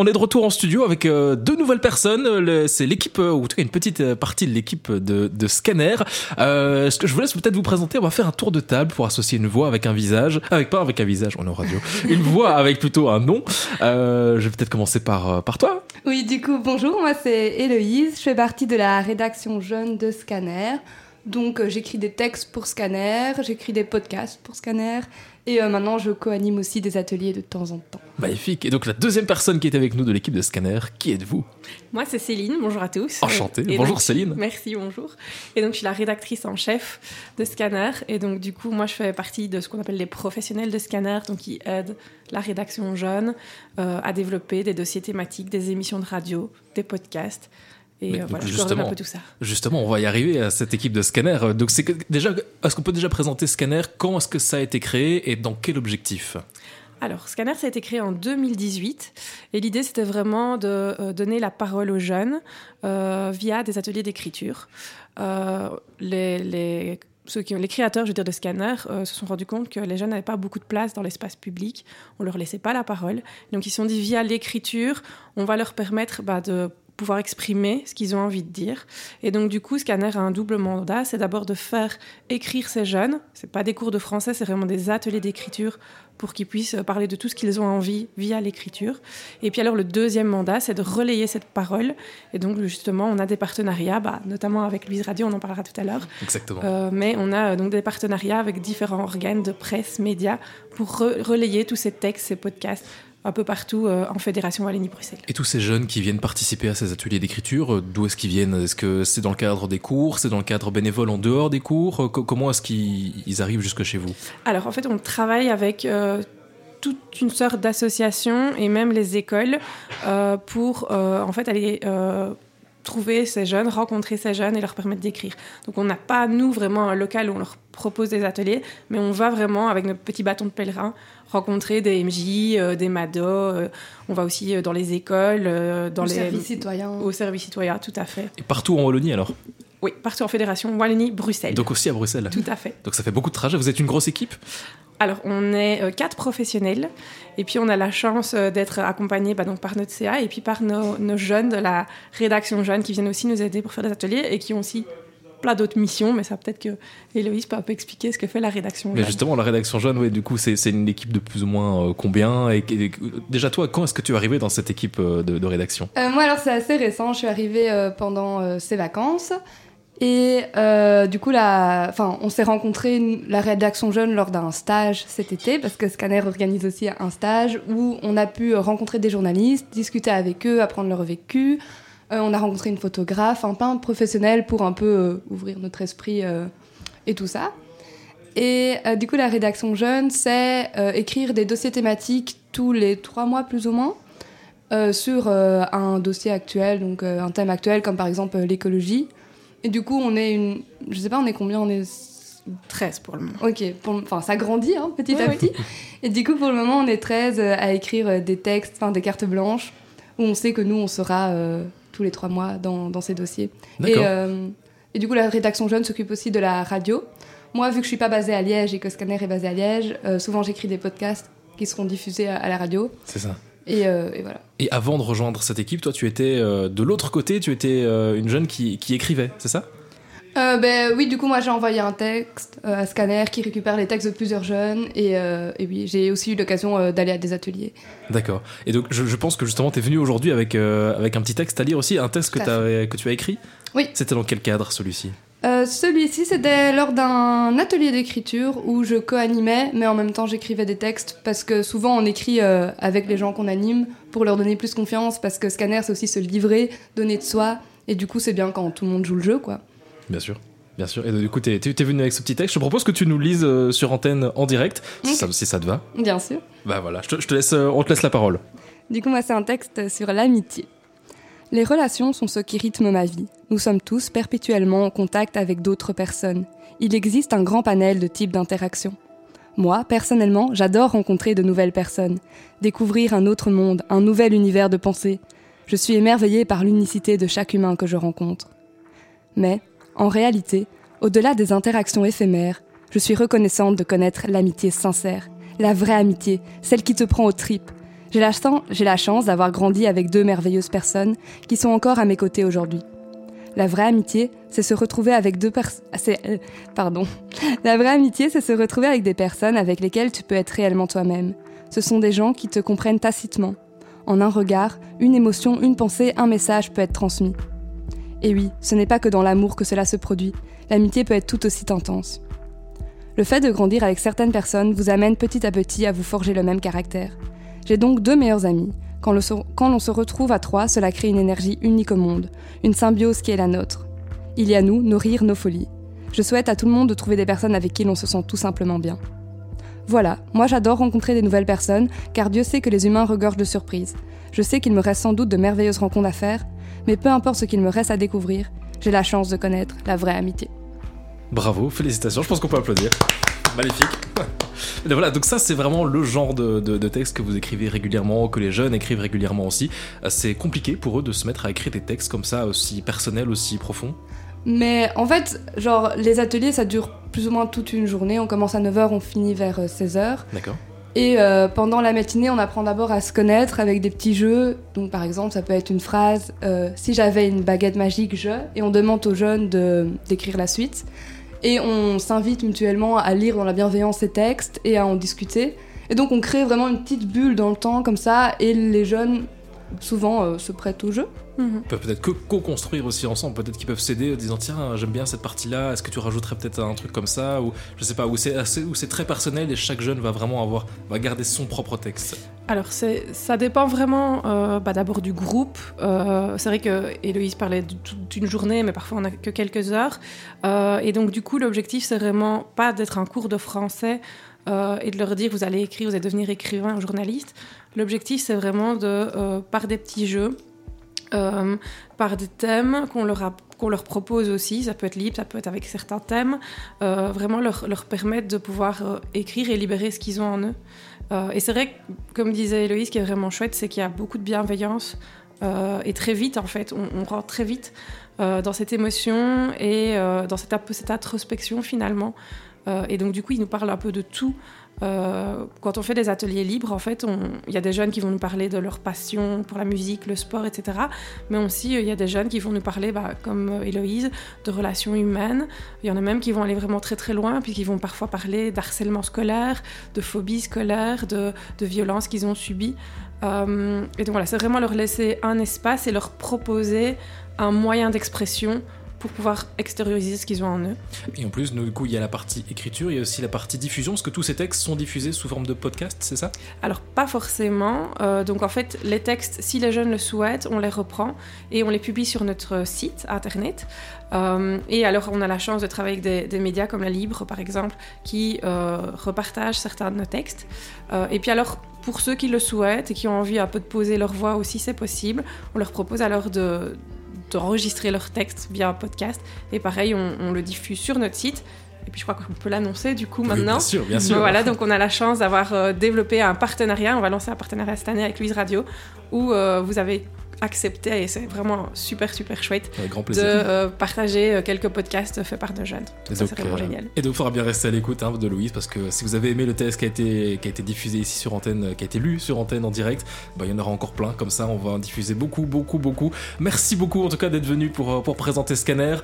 On est de retour en studio avec euh, deux nouvelles personnes. Le- C'est l'équipe, euh, ou en tout cas une petite euh, partie de l'équipe de, de Scanner. Euh, ce que je vous laisse peut-être vous présenter, on va faire un tour de table pour associer une voix avec un visage. Avec pas avec un visage, on est en radio. une voix avec plutôt un nom. Euh, je vais peut-être commencer par, euh, par toi. Oui, du coup, bonjour, moi c'est Héloïse, je fais partie de la rédaction jeune de Scanner. Donc euh, j'écris des textes pour Scanner, j'écris des podcasts pour Scanner, et euh, maintenant je co-anime aussi des ateliers de temps en temps. Magnifique. Et donc la deuxième personne qui est avec nous de l'équipe de Scanner, qui êtes-vous? Moi, c'est Céline. Bonjour à tous. Enchanté. Et Bonjour donc- Céline. Merci, bonjour. Et donc, je suis la rédactrice en chef de Scanner. Et donc, du coup, moi, je fais partie de ce qu'on appelle les professionnels de Scanner, donc qui aident la rédaction jeune euh, à développer des dossiers thématiques, des émissions de radio, des podcasts. Et Mais euh, voilà, justement, coordonne un peu tout ça. Justement, on va y arriver à cette équipe de Scanner. Euh, Donc c'est déjà, est-ce qu'on peut déjà présenter Scanner? Quand est-ce que ça a été créé et dans quel objectif? Alors, Scanner, ça a été créé en 2018 et l'idée, c'était vraiment de euh, donner la parole aux jeunes euh, via des ateliers d'écriture. Euh, les, les- ceux qui, les créateurs, je veux dire, de Scanner se sont rendus compte que les jeunes n'avaient pas beaucoup de place dans l'espace public, on leur laissait pas la parole. Donc, ils se sont dit, via l'écriture, on va leur permettre bah, de pouvoir exprimer ce qu'ils ont envie de dire. Et donc, du coup, Scanner a un double mandat. C'est d'abord de faire écrire ces jeunes. C'est pas des cours de français, c'est vraiment des ateliers d'écriture pour qu'ils puissent parler de tout ce qu'ils ont envie via l'écriture. Et puis alors le deuxième mandat, c'est de relayer cette parole. Et donc justement, on a des partenariats, bah, notamment avec Louise Radio, on en parlera tout à l'heure. Exactement. Euh, mais on a euh, donc des partenariats avec différents organes de presse, médias, pour re- relayer tous ces textes, ces podcasts, un peu partout euh, en Fédération Wallonie-Bruxelles. Et tous ces jeunes qui viennent participer à ces ateliers d'écriture, euh, d'où est-ce qu'ils viennent? Est-ce que c'est dans le cadre des cours? C'est dans le cadre bénévole en dehors des cours? Euh, co- Comment est-ce qu'ils ils arrivent jusque chez vous? Alors en fait, on travaille avec euh, toute une sorte d'associations et même les écoles euh, pour en fait aller trouver ces jeunes, rencontrer ces jeunes et leur permettre d'écrire. Donc on n'a pas nous vraiment un local où on leur propose des ateliers, mais on va vraiment avec notre petit bâton de pèlerin rencontrer des MJ, euh, des MADO. euh, on va aussi euh, dans les écoles, euh, dans Au les service citoyen. au service citoyen, tout à fait. Et partout en Wallonie alors? Oui, partout en fédération Wallonie-Bruxelles. Donc aussi à Bruxelles Tout à fait. Donc ça fait beaucoup de trajets. Vous êtes une grosse équipe Alors, on est euh, quatre professionnels et puis on a la chance euh, d'être accompagnés bah, donc par notre CA et puis par nos, nos jeunes de la rédaction jeune qui viennent aussi nous aider pour faire des ateliers et qui ont aussi plein d'autres missions, mais ça peut-être que Héloïse peut un peu expliquer ce que fait la rédaction Mais jeune. justement, la rédaction jeune, ouais, du coup, c'est une équipe de plus ou moins euh, combien et, et- Déjà, toi, quand est-ce que tu es arrivé dans cette équipe euh, de, de rédaction? Euh, moi alors c'est assez récent, je suis arrivée euh, pendant euh, ces vacances. Et euh, du coup, on s'est rencontrés, la rédaction jeune, lors d'un stage cet été, parce que Scanner organise aussi un stage où on a pu rencontrer des journalistes, discuter avec eux, apprendre leur vécu. Euh, on a rencontré une photographe, un peintre professionnel pour un peu euh, ouvrir notre esprit et tout ça. Et du coup, la rédaction jeune, c'est écrire des dossiers thématiques tous les trois mois plus ou moins. sur un dossier actuel, donc un thème actuel comme par exemple l'écologie. Et du coup, on est une. Je sais pas, on est combien On est. 13 pour le moment. Ok, pour enfin ça grandit hein, petit Oui, à oui. petit. Et du coup, pour le moment, on est 13 euh, à écrire euh, des textes, enfin des cartes blanches, où on sait que nous, on sera euh, tous les trois mois dans, dans ces dossiers. Et, D'accord. euh, et du coup, la rédaction jeune s'occupe aussi de la radio. Moi, vu que je suis pas basée à Liège et que Scanner est basé à Liège, euh, souvent j'écris des podcasts qui seront diffusés à, à la radio. C'est ça. Et, euh, et voilà. Et avant de rejoindre cette équipe, toi, tu étais euh, de l'autre côté, tu étais euh, une jeune qui, qui écrivait, c'est ça? Ben oui, du coup, moi j'ai envoyé un texte à Scanner qui récupère les textes de plusieurs jeunes. Et, et oui, j'ai aussi eu l'occasion d'aller à des ateliers. D'accord. Et donc, je, je pense que justement, tu es venu aujourd'hui avec, avec un petit texte à lire aussi, un texte que tu as écrit? Oui. C'était dans quel cadre celui-ci? Euh, Celui-ci, c'était lors d'un atelier d'écriture où je co-animais, mais en même temps j'écrivais des textes parce que souvent on écrit euh, avec les gens qu'on anime pour leur donner plus confiance parce que Scanner c'est aussi se livrer, donner de soi. Et du coup, c'est bien quand tout le monde joue le jeu, quoi. Bien sûr. Bien sûr. Et du coup, tu es, venu avec ce petit texte. Je te propose que tu nous lises euh, sur antenne en direct, si, ça, si ça te va. Bien sûr. Bah voilà, je te, je te laisse, on te laisse la parole. Du coup, moi, c'est un texte sur l'amitié. Les relations sont ce qui rythme ma vie. Nous sommes tous perpétuellement en contact avec d'autres personnes. Il existe un grand panel de types d'interactions. Moi, personnellement, j'adore rencontrer de nouvelles personnes, découvrir un autre monde, un nouvel univers de pensée. Je suis émerveillée par l'unicité de chaque humain que je rencontre. Mais, en réalité, au-delà des interactions éphémères, je suis reconnaissante de connaître l'amitié sincère, la vraie amitié, celle qui te prend aux tripes, J'ai la, la chance d'avoir grandi avec deux merveilleuses personnes qui sont encore à mes côtés aujourd'hui. La vraie amitié, c'est se retrouver avec deux personnes. Euh, pardon. La vraie amitié, c'est se retrouver avec des personnes avec lesquelles tu peux être réellement toi-même. Ce sont des gens qui te comprennent tacitement. En un regard, une émotion, une pensée, un message peut être transmis. Et oui, ce n'est pas que dans l'amour que cela se produit. L'amitié peut être tout aussi intense. Le fait de grandir avec certaines personnes vous amène petit à petit à vous forger le même caractère. J'ai donc deux meilleurs amis. Quand, l'on se retrouve à trois, cela crée une énergie unique au monde, une symbiose qui est la nôtre. Il y a nous, nos rires, nos folies. Je souhaite à tout le monde de trouver des personnes avec qui l'on se sent tout simplement bien. Voilà, moi j'adore rencontrer des nouvelles personnes, car Dieu sait que les humains regorgent de surprises. Je sais qu'il me reste sans doute de merveilleuses rencontres à faire, mais peu importe ce qu'il me reste à découvrir, j'ai la chance de connaître la vraie amitié. Bravo, félicitations, je pense qu'on peut applaudir. Magnifique. voilà, donc ça c'est vraiment le genre de, de, texte que vous écrivez régulièrement, que les jeunes écrivent régulièrement aussi. Euh, c'est compliqué pour eux de se mettre à écrire des textes comme ça, aussi personnels, aussi profonds mais en fait, genre, les ateliers, ça dure plus ou moins toute une journée. On commence à 9h, on finit vers 16h. Euh, D'accord. Et euh, pendant la matinée, on apprend d'abord à se connaître avec des petits jeux. Donc, par exemple, ça peut être une phrase Si j'avais une baguette magique, je. Et on demande aux jeunes d'écrire la suite. Et on s'invite mutuellement à lire dans la bienveillance ces textes et à en discuter. Et donc on crée vraiment une petite bulle dans le temps comme ça, et les jeunes souvent euh, se prêtent au jeu. Mhm. Ils peuvent peut-être co-construire aussi ensemble, peut-être qu'ils peuvent s'aider en disant tiens j'aime bien cette partie-là, est-ce que tu rajouterais peut-être un truc comme ça? Ou je sais pas où c'est où c'est très personnel et chaque jeune va vraiment avoir va garder son propre texte. Alors ça dépend vraiment euh, bah, d'abord du groupe. Euh, c'est vrai que Héloïse parlait d'une journée, mais parfois on n'a que quelques heures. et donc du coup l'objectif c'est vraiment pas d'être un cours de français et de leur dire vous allez écrire, vous allez devenir écrivain ou journaliste. L'objectif, c'est vraiment de, euh, par des petits jeux, euh, par des thèmes qu'on leur, propose aussi, ça peut être libre, ça peut être avec certains thèmes, euh, vraiment leur, permettre de pouvoir écrire et libérer ce qu'ils ont en eux. et c'est vrai, comme disait Héloïse, ce qui est vraiment chouette, c'est qu'il y a beaucoup de bienveillance et très vite, en fait, on, rentre très vite dans cette émotion et dans cette introspection finalement. Et donc, du coup, il nous parle un peu de tout. Euh, quand on fait des ateliers libres, en fait, il y a des jeunes qui vont nous parler de leur passion pour la musique, le sport, etc. Mais aussi, il y a des jeunes qui vont nous parler, bah, comme euh, Héloïse, de relations humaines. Il y en a même qui vont aller vraiment très très loin, puis qui vont parfois parler d'harcèlement scolaire, de phobie scolaire, de, violences qu'ils ont subies. Euh, et donc voilà, c'est vraiment leur laisser un espace et leur proposer un moyen d'expression pour pouvoir extérioriser ce qu'ils ont en eux. Et en plus, du coup, il y a la partie écriture, il y a aussi la partie diffusion. Est-ce que tous ces textes sont diffusés sous forme de podcast, c'est ça? Alors, pas forcément. Euh, donc, en fait, les textes, si les jeunes le souhaitent, on les reprend et on les publie sur notre site internet. Euh, et alors, on a la chance de travailler avec des, médias comme La Libre, par exemple, qui euh, repartagent certains de nos textes. et puis, alors, pour ceux qui le souhaitent et qui ont envie un peu de poser leur voix aussi, c'est possible. On leur propose alors de d'enregistrer leur texte via un podcast. Et pareil, on, le diffuse sur notre site. Et puis je crois qu'on peut l'annoncer du coup maintenant. bien sûr, bien sûr. Voilà, donc on a la chance d'avoir euh, développé un partenariat. On va lancer un partenariat cette année avec Louise Radio, où euh, vous avez accepté, et c'est vraiment super, super chouette, de euh, partager euh, quelques podcasts faits par de jeunes. ça, c'est vraiment euh, génial. Et donc, il faudra bien rester à l'écoute hein, de Louise, parce que si vous avez aimé le test qui a été, qui a été diffusé ici sur antenne, qui a été lu sur antenne en direct, bah, il y en aura encore plein. Comme ça, on va en diffuser beaucoup, beaucoup, beaucoup. Merci beaucoup, en tout cas, d'être venu pour, pour présenter Scanner.